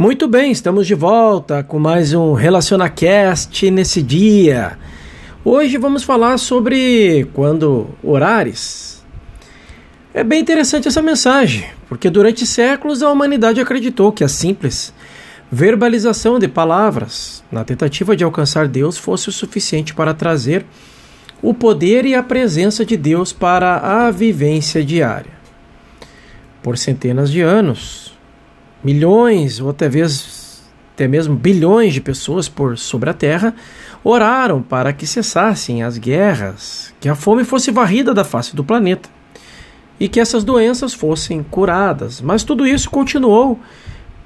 Muito bem, estamos de volta com mais um RelacionaCast nesse dia. Hoje vamos falar sobre quando orares. É bem interessante essa mensagem, porque durante séculos a humanidade acreditou que a simples verbalização de palavras, na tentativa de alcançar Deus, fosse o suficiente para trazer o poder e a presença de Deus para a vivência diária. Por centenas de anos, milhões ou até, vezes, até mesmo bilhões de pessoas por sobre a terra oraram para que cessassem as guerras, que a fome fosse varrida da face do planeta e que essas doenças fossem curadas. Mas tudo isso continuou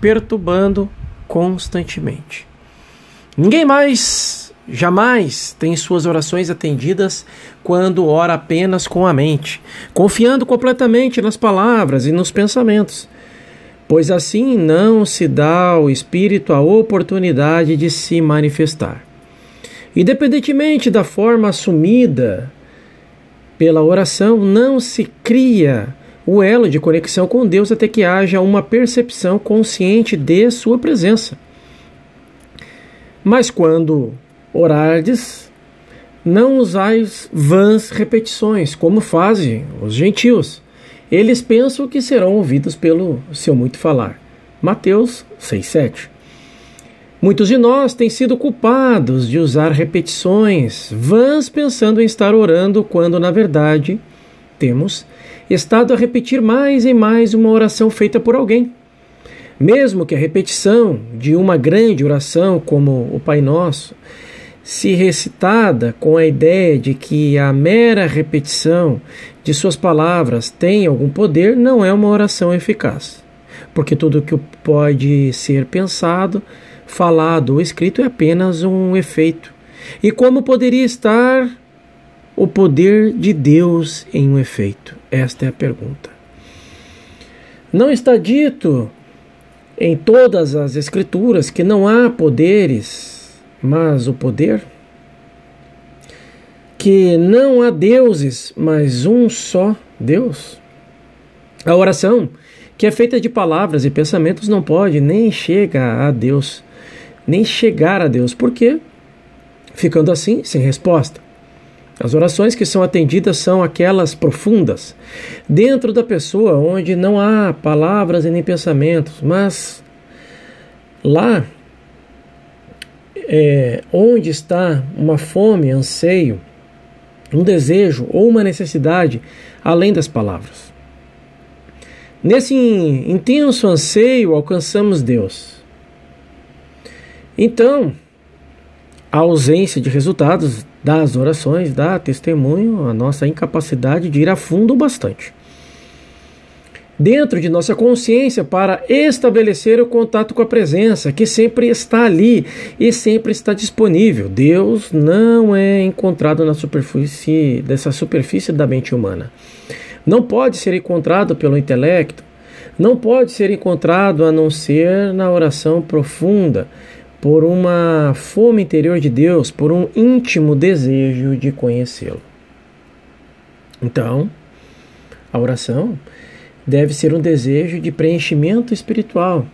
perturbando constantemente. Ninguém mais, jamais, tem suas orações atendidas quando ora apenas com a mente, confiando completamente nas palavras e nos pensamentos pois assim não se dá ao Espírito a oportunidade de se manifestar. Independentemente da forma assumida pela oração, não se cria o elo de conexão com Deus até que haja uma percepção consciente de Sua presença. Mas quando orardes, não usais vãs repetições, como fazem os gentios eles pensam que serão ouvidos pelo seu muito falar. Mateus 6,7. Muitos de nós têm sido culpados de usar repetições vãs pensando em estar orando, quando na verdade temos estado a repetir mais e mais uma oração feita por alguém. Mesmo que a repetição de uma grande oração, como o Pai Nosso, se recitada com a ideia de que a mera repetição de suas palavras tem algum poder, não é uma oração eficaz. Porque tudo que pode ser pensado, falado ou escrito é apenas um efeito. E como poderia estar o poder de Deus em um efeito? Esta é a pergunta. Não está dito em todas as Escrituras que não há poderes mas o poder? Que não há deuses, mas um só Deus? A oração, que é feita de palavras e pensamentos, não pode nem chega a Deus, nem chegar a Deus. Por quê? Ficando assim, sem resposta. As orações que são atendidas são aquelas profundas, dentro da pessoa, onde não há palavras e nem pensamentos, mas lá é, onde está uma fome, anseio, um desejo ou uma necessidade além das palavras. Nesse intenso anseio alcançamos Deus. Então, a ausência de resultados das orações dá testemunho a nossa incapacidade de ir a fundo bastante dentro de nossa consciência para estabelecer o contato com a presença, que sempre está ali e sempre está disponível. Deus não é encontrado na superfície dessa superfície da mente humana. Não pode ser encontrado pelo intelecto, não pode ser encontrado a não ser na oração profunda, por uma fome interior de Deus, por um íntimo desejo de conhecê-lo. Então, a oração deve ser um desejo de preenchimento espiritual.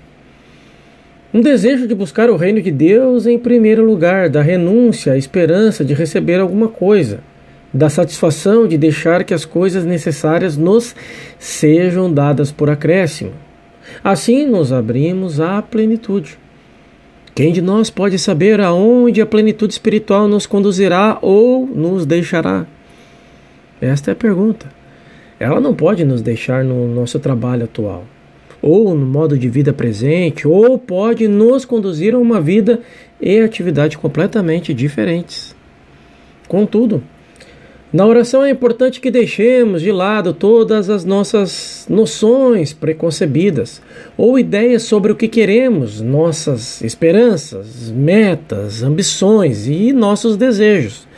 Um desejo de buscar o reino de Deus em primeiro lugar, da renúncia à esperança de receber alguma coisa, da satisfação de deixar que as coisas necessárias nos sejam dadas por acréscimo. Assim nos abrimos à plenitude. Quem de nós pode saber aonde a plenitude espiritual nos conduzirá ou nos deixará? Esta é a pergunta ela não pode nos deixar no nosso trabalho atual, ou no modo de vida presente, ou pode nos conduzir a uma vida e atividade completamente diferentes. Contudo, na oração é importante que deixemos de lado todas as nossas noções preconcebidas ou ideias sobre o que queremos, nossas esperanças, metas, ambições e nossos desejos,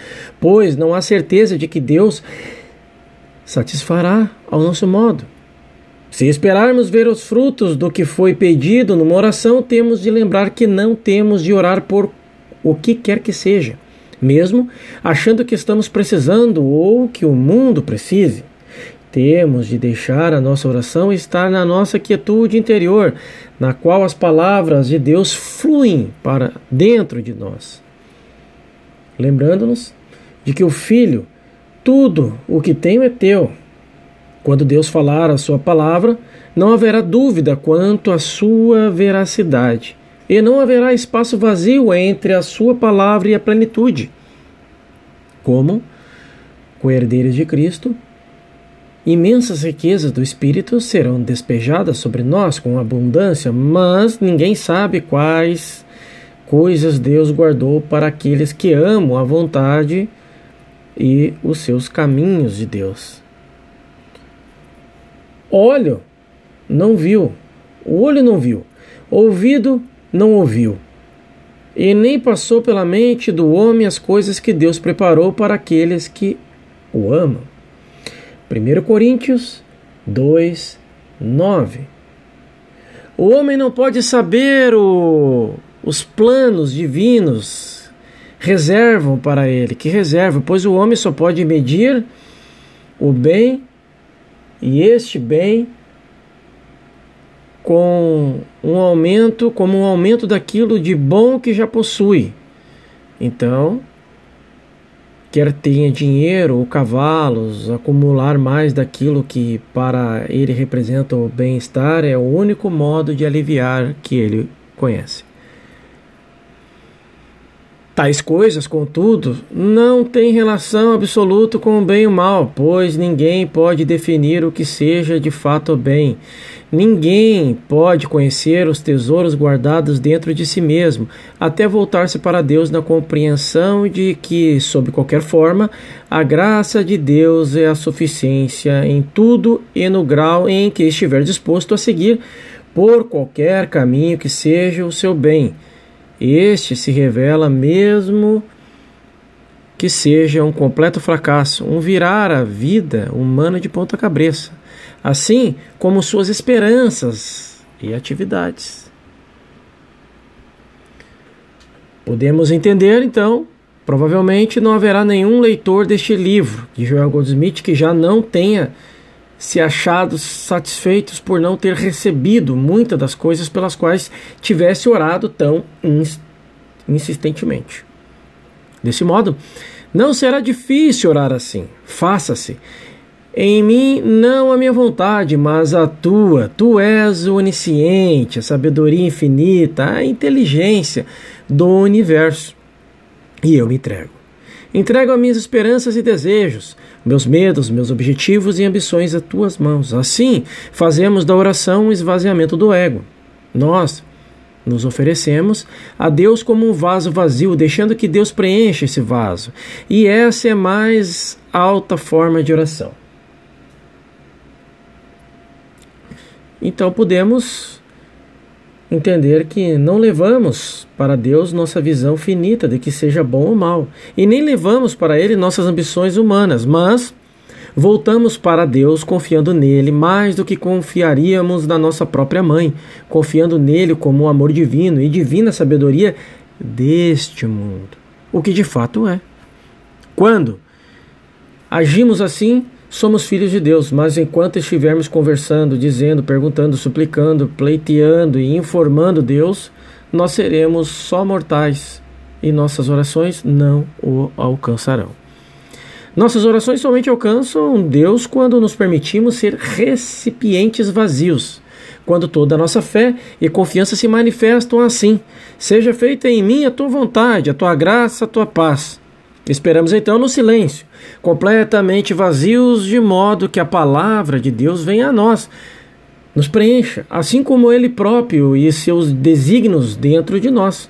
pois não há certeza de que Deus satisfará ao nosso modo. Se esperarmos ver os frutos do que foi pedido numa oração, temos de lembrar que não temos de orar por o que quer que seja, mesmo achando que estamos precisando ou que o mundo precise. Temos de deixar a nossa oração estar na nossa quietude interior, na qual as palavras de Deus fluem para dentro de nós. Lembrando-nos de que o Filho, tudo o que tenho é teu. Quando Deus falar a sua palavra, não haverá dúvida quanto à sua veracidade, e não haverá espaço vazio entre a sua palavra e a plenitude. Como co-herdeiros de Cristo, imensas riquezas do Espírito serão despejadas sobre nós com abundância, mas ninguém sabe quais coisas Deus guardou para aqueles que amam a vontade e os seus caminhos de Deus. Olho não viu, o olho não viu, ouvido não ouviu, e nem passou pela mente do homem as coisas que Deus preparou para aqueles que o amam. 1 Coríntios 2, 9. O homem não pode saber o, os planos divinos reservam para ele, que reserva, pois o homem só pode medir o bem e este bem com um aumento, como um aumento daquilo de bom que já possui. Então, quer tenha dinheiro ou cavalos, acumular mais daquilo que para ele representa o bem-estar é o único modo de aliviar que ele conhece. Tais coisas, contudo, não têm relação absoluta com o bem e o mal, pois ninguém pode definir o que seja de fato o bem. Ninguém pode conhecer os tesouros guardados dentro de si mesmo, até voltar-se para Deus na compreensão de que, sob qualquer forma, a graça de Deus é a suficiência em tudo e no grau em que estiver disposto a seguir por qualquer caminho que seja o seu bem este se revela mesmo que seja um completo fracasso, um virar a vida humana de ponta cabeça, assim como suas esperanças e atividades. Podemos entender então, provavelmente não haverá nenhum leitor deste livro de Joel Goldsmith que já não tenha se achado satisfeitos por não ter recebido muitas das coisas pelas quais tivesse orado tão insistentemente. Desse modo, não será difícil orar assim. Faça-se. Em mim não a minha vontade, mas a tua. Tu és o onisciente, a sabedoria infinita, a inteligência do universo. E eu me entrego. Entrego as minhas esperanças e desejos, meus medos, meus objetivos e ambições a tuas mãos. Assim, fazemos da oração um esvaziamento do ego. Nós nos oferecemos a Deus como um vaso vazio, deixando que Deus preencha esse vaso. E essa é a mais alta forma de oração. Então podemos entender que não levamos para Deus nossa visão finita de que seja bom ou mal, e nem levamos para Ele nossas ambições humanas, mas voltamos para Deus confiando nele mais do que confiaríamos na nossa própria mãe, confiando nele como o amor divino e divina sabedoria deste mundo, o que de fato é. Quando agimos assim, Somos filhos de Deus, mas enquanto estivermos conversando, dizendo, perguntando, suplicando, pleiteando e informando Deus, nós seremos só mortais e nossas orações não o alcançarão. Nossas orações somente alcançam Deus quando nos permitimos ser recipientes vazios, quando toda a nossa fé e confiança se manifestam assim. Seja feita em mim a tua vontade, a tua graça, a tua paz. Esperamos então no silêncio, completamente vazios, de modo que a palavra de Deus venha a nós, nos preencha, assim como Ele próprio e seus desígnios dentro de nós.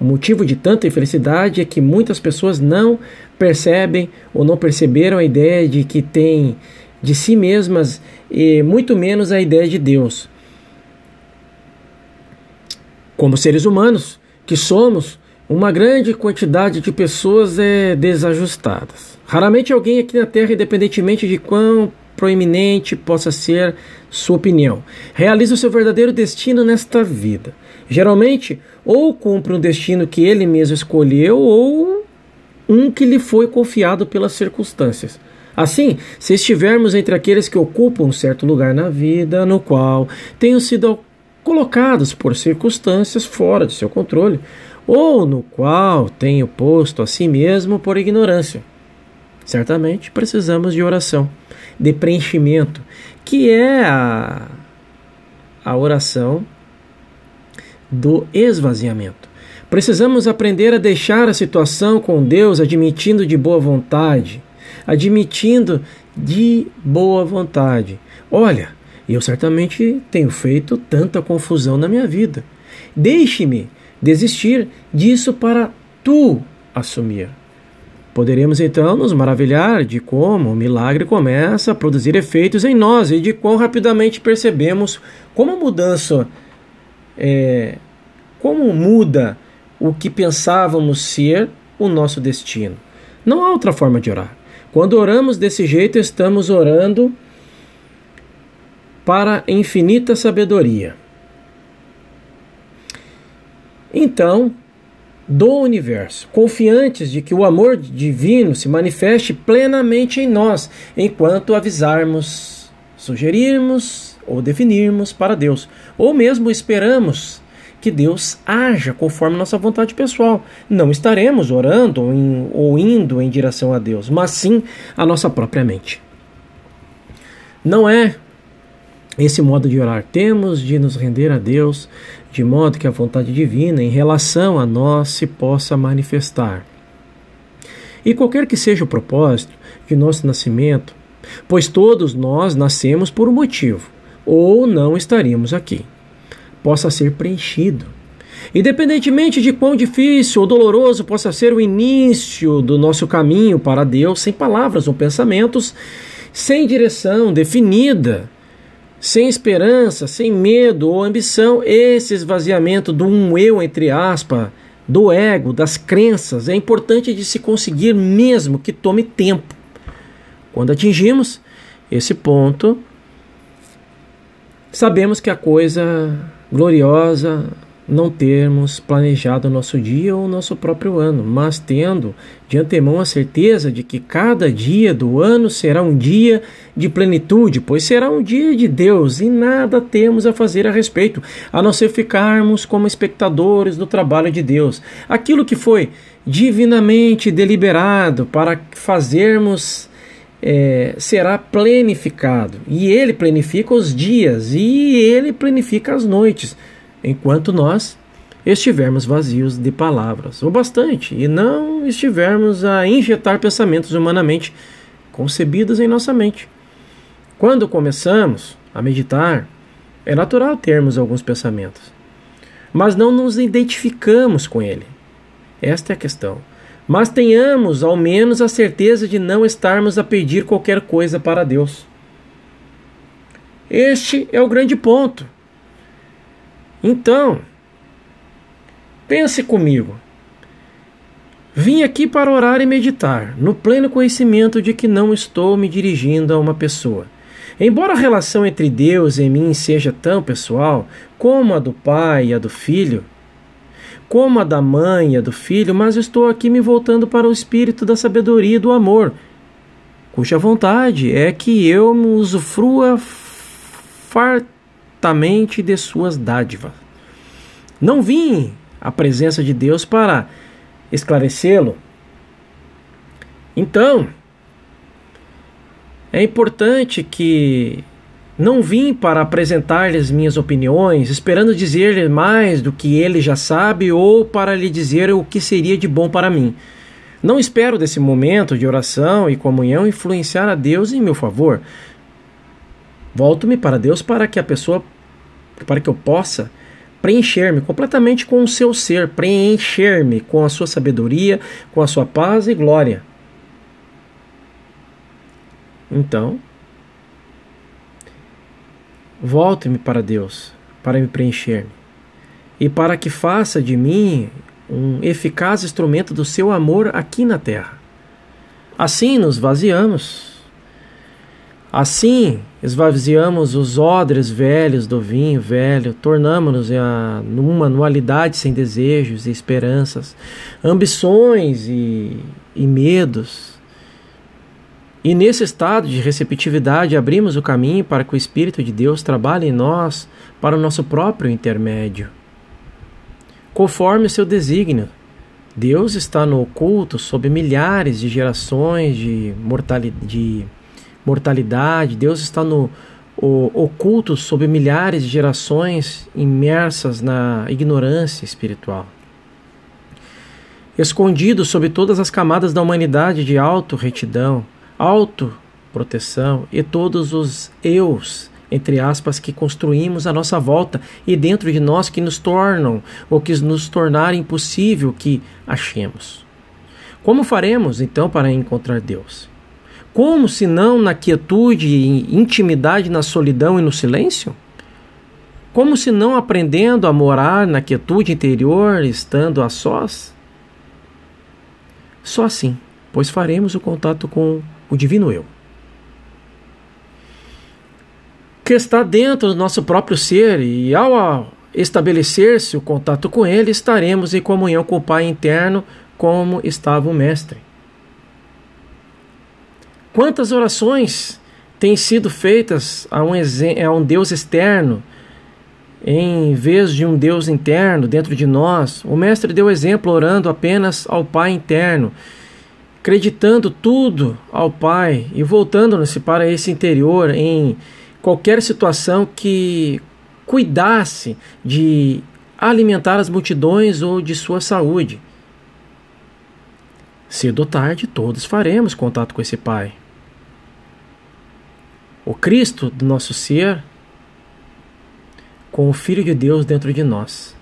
O motivo de tanta infelicidade é que muitas pessoas não percebem ou não perceberam a ideia de que têm de si mesmas e muito menos a ideia de Deus. Como seres humanos que somos, uma grande quantidade de pessoas é desajustadas. Raramente alguém aqui na Terra, independentemente de quão proeminente possa ser sua opinião, realiza o seu verdadeiro destino nesta vida. Geralmente, ou cumpre um destino que ele mesmo escolheu, ou um que lhe foi confiado pelas circunstâncias. Assim, se estivermos entre aqueles que ocupam um certo lugar na vida, no qual tenham sido colocados por circunstâncias fora de seu controle, ou no qual tenho posto a si mesmo por ignorância, certamente precisamos de oração, de preenchimento, que é a, a oração do esvaziamento. Precisamos aprender a deixar a situação com Deus, admitindo de boa vontade, admitindo de boa vontade. Olha, eu certamente tenho feito tanta confusão na minha vida. Deixe-me desistir disso para tu assumir. Poderemos então nos maravilhar de como o milagre começa a produzir efeitos em nós e de quão rapidamente percebemos como a mudança é, como muda o que pensávamos ser o nosso destino. Não há outra forma de orar. Quando oramos desse jeito, estamos orando para infinita sabedoria. Então, do universo, confiantes de que o amor divino se manifeste plenamente em nós, enquanto avisarmos, sugerirmos ou definirmos para Deus, ou mesmo esperamos que Deus haja conforme nossa vontade pessoal. Não estaremos orando ou indo em direção a Deus, mas sim a nossa própria mente. Não é esse modo de orar. Temos de nos render a Deus de modo que a vontade divina em relação a nós se possa manifestar. E qualquer que seja o propósito de nosso nascimento, pois todos nós nascemos por um motivo, ou não estaríamos aqui possa ser preenchido. Independentemente de quão difícil ou doloroso possa ser o início do nosso caminho para Deus, sem palavras ou pensamentos, sem direção definida, sem esperança, sem medo ou ambição, esse esvaziamento do um eu, entre aspas, do ego, das crenças, é importante de se conseguir mesmo que tome tempo. Quando atingimos esse ponto, sabemos que a coisa gloriosa não termos planejado o nosso dia ou o nosso próprio ano, mas tendo de antemão a certeza de que cada dia do ano será um dia de plenitude, pois será um dia de Deus e nada temos a fazer a respeito, a não ser ficarmos como espectadores do trabalho de Deus. Aquilo que foi divinamente deliberado para fazermos é, será planificado. E ele planifica os dias e ele planifica as noites, enquanto nós estivermos vazios de palavras, ou bastante, e não estivermos a injetar pensamentos humanamente concebidos em nossa mente. Quando começamos a meditar, é natural termos alguns pensamentos, mas não nos identificamos com ele. Esta é a questão mas tenhamos ao menos a certeza de não estarmos a pedir qualquer coisa para Deus. Este é o grande ponto. Então, pense comigo. Vim aqui para orar e meditar, no pleno conhecimento de que não estou me dirigindo a uma pessoa. Embora a relação entre Deus e mim seja tão pessoal como a do pai e a do filho, como a da mãe e a do filho, mas estou aqui me voltando para o espírito da sabedoria e do amor, cuja vontade é que eu usufrua fartamente de suas dádivas. Não vim à presença de Deus para esclarecê-lo. Então, é importante que não vim para apresentar-lhes minhas opiniões, esperando dizer-lhe mais do que ele já sabe ou para lhe dizer o que seria de bom para mim. Não espero desse momento de oração e comunhão influenciar a Deus em meu favor. Volto-me para Deus para que a pessoa, para que eu possa preencher-me completamente com o seu ser, preencher-me com a sua sabedoria, com a sua paz e glória. Então, Volte-me para Deus, para me preencher-me, e para que faça de mim um eficaz instrumento do seu amor aqui na terra. Assim nos vaziamos. Assim esvaziamos os odres velhos do vinho velho, tornamos-nos numa anualidade sem desejos e esperanças, ambições e, e medos. E nesse estado de receptividade, abrimos o caminho para que o Espírito de Deus trabalhe em nós para o nosso próprio intermédio. Conforme o seu desígnio, Deus está no oculto sob milhares de gerações de, de mortalidade, Deus está no o, oculto sob milhares de gerações imersas na ignorância espiritual. Escondido sob todas as camadas da humanidade de auto-retidão, auto-proteção e todos os eus, entre aspas, que construímos à nossa volta e dentro de nós que nos tornam ou que nos tornarem impossível que achemos. Como faremos então para encontrar Deus? Como se não na quietude, intimidade, na solidão e no silêncio? Como se não aprendendo a morar na quietude interior, estando a sós? Só assim, pois faremos o contato com o divino eu. Que está dentro do nosso próprio ser e ao estabelecer-se o contato com ele, estaremos em comunhão com o Pai interno, como estava o mestre. Quantas orações têm sido feitas a um, a um Deus externo em vez de um Deus interno dentro de nós? O Mestre deu exemplo orando apenas ao Pai interno, acreditando tudo ao Pai e voltando-se para esse interior em qualquer situação que cuidasse de alimentar as multidões ou de sua saúde. Cedo ou tarde, todos faremos contato com esse Pai o Cristo do nosso ser com o Filho de Deus dentro de nós.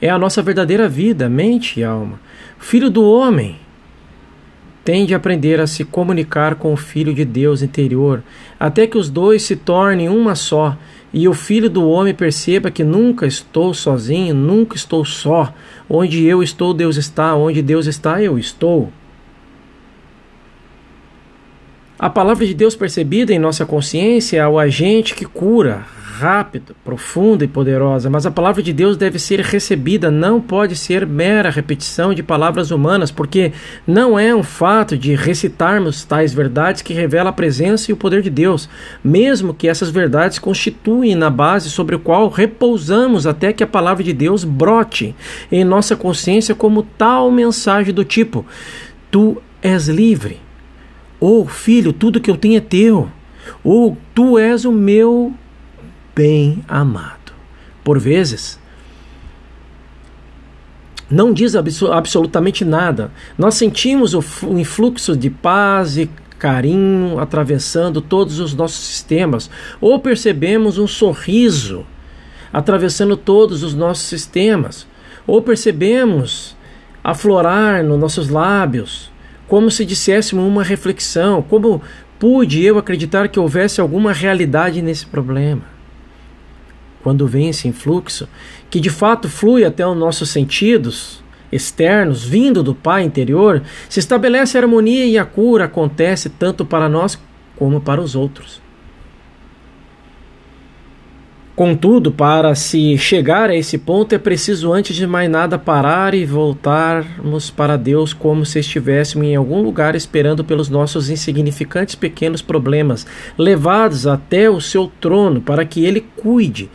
É a nossa verdadeira vida, mente e alma. O Filho do homem tem de aprender a se comunicar com o Filho de Deus interior, até que os dois se tornem uma só, e o Filho do homem perceba que nunca estou sozinho, nunca estou só. Onde eu estou, Deus está, onde Deus está, eu estou. A palavra de Deus percebida em nossa consciência é o agente que cura, rápido, profunda e poderosa, mas a palavra de Deus deve ser recebida, não pode ser mera repetição de palavras humanas, porque não é um fato de recitarmos tais verdades que revela a presença e o poder de Deus, mesmo que essas verdades constituem na base sobre o qual repousamos até que a palavra de Deus brote em nossa consciência como tal mensagem do tipo: Tu és livre ou oh, filho, tudo que eu tenho é teu. Ou oh, tu és o meu bem amado. Por vezes, não diz absolutamente nada. Nós sentimos o, influxo de paz e carinho atravessando todos os nossos sistemas, ou percebemos um sorriso atravessando todos os nossos sistemas, ou percebemos aflorar nos nossos lábios como se disséssemos uma reflexão, como pude eu acreditar que houvesse alguma realidade nesse problema. Quando vem esse influxo, que de fato flui até os nossos sentidos externos, vindo do Pai interior, se estabelece a harmonia e a cura acontece tanto para nós como para os outros. Contudo, para se chegar a esse ponto é preciso antes de mais nada parar e voltarmos para Deus como se estivéssemos em algum lugar esperando pelos nossos insignificantes pequenos problemas, levados até o seu trono para que ele cuide.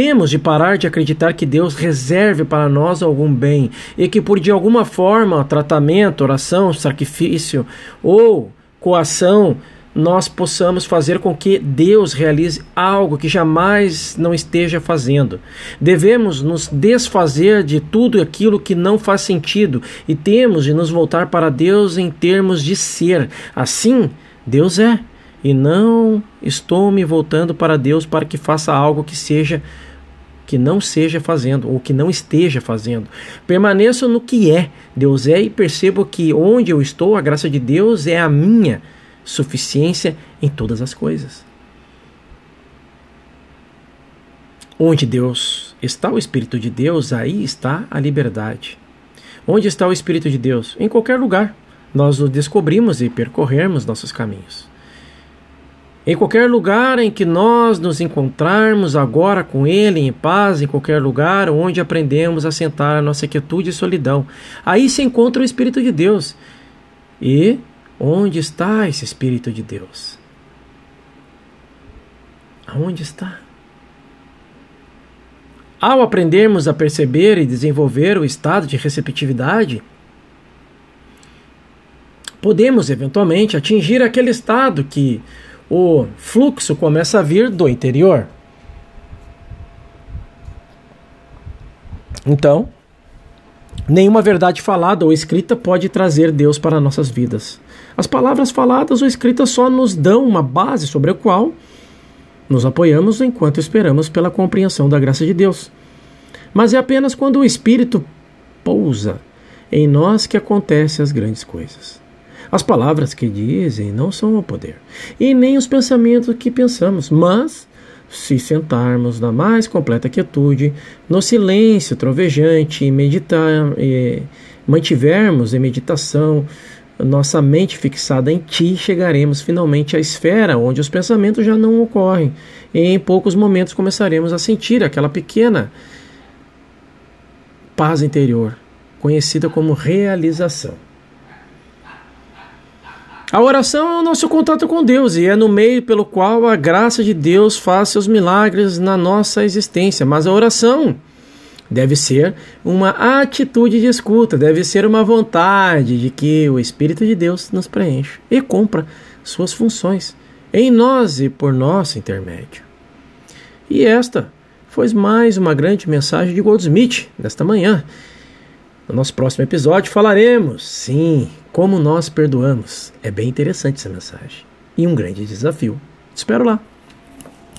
Temos de parar de acreditar que Deus reserve para nós algum bem e que por de alguma forma, tratamento, oração, sacrifício ou coação nós possamos fazer com que Deus realize algo que jamais não esteja fazendo. Devemos nos desfazer de tudo aquilo que não faz sentido e temos de nos voltar para Deus em termos de ser. Assim, Deus é. E não estou me voltando para Deus para que faça algo que seja que não seja fazendo ou que não esteja fazendo. Permaneço no que é. Deus é e percebo que onde eu estou, a graça de Deus é a minha suficiência em todas as coisas. Onde Deus está o Espírito de Deus, aí está a liberdade. Onde está o Espírito de Deus? Em qualquer lugar. Nós o descobrimos e percorrermos nossos caminhos. Em qualquer lugar em que nós nos encontrarmos agora com Ele em paz, em qualquer lugar onde aprendemos a sentar a nossa quietude e solidão, aí se encontra o Espírito de Deus. E Onde está esse Espírito de Deus? Aonde está? Ao aprendermos a perceber e desenvolver o estado de receptividade, podemos eventualmente atingir aquele estado que o fluxo começa a vir do interior. Então, nenhuma verdade falada ou escrita pode trazer Deus para nossas vidas. As palavras faladas ou escritas só nos dão uma base sobre a qual nos apoiamos enquanto esperamos pela compreensão da graça de Deus. Mas é apenas quando o Espírito pousa em nós que acontecem as grandes coisas. As palavras que dizem não são o poder, e nem os pensamentos que pensamos, mas se sentarmos na mais completa quietude, no silêncio trovejante e meditar, e mantivermos em meditação nossa mente fixada em ti, chegaremos finalmente à esfera onde os pensamentos já não ocorrem, e em poucos momentos começaremos a sentir aquela pequena paz interior, conhecida como realização. A oração é o nosso contato com Deus e é no meio pelo qual a graça de Deus faz seus milagres na nossa existência. Mas a oração deve ser uma atitude de escuta, deve ser uma vontade de que o Espírito de Deus nos preencha e cumpra suas funções em nós e por nosso intermédio. E esta foi mais uma grande mensagem de Goldsmith nesta manhã. No nosso próximo episódio falaremos, sim, como nós perdoamos. É bem interessante essa mensagem. E um grande desafio. Te espero lá.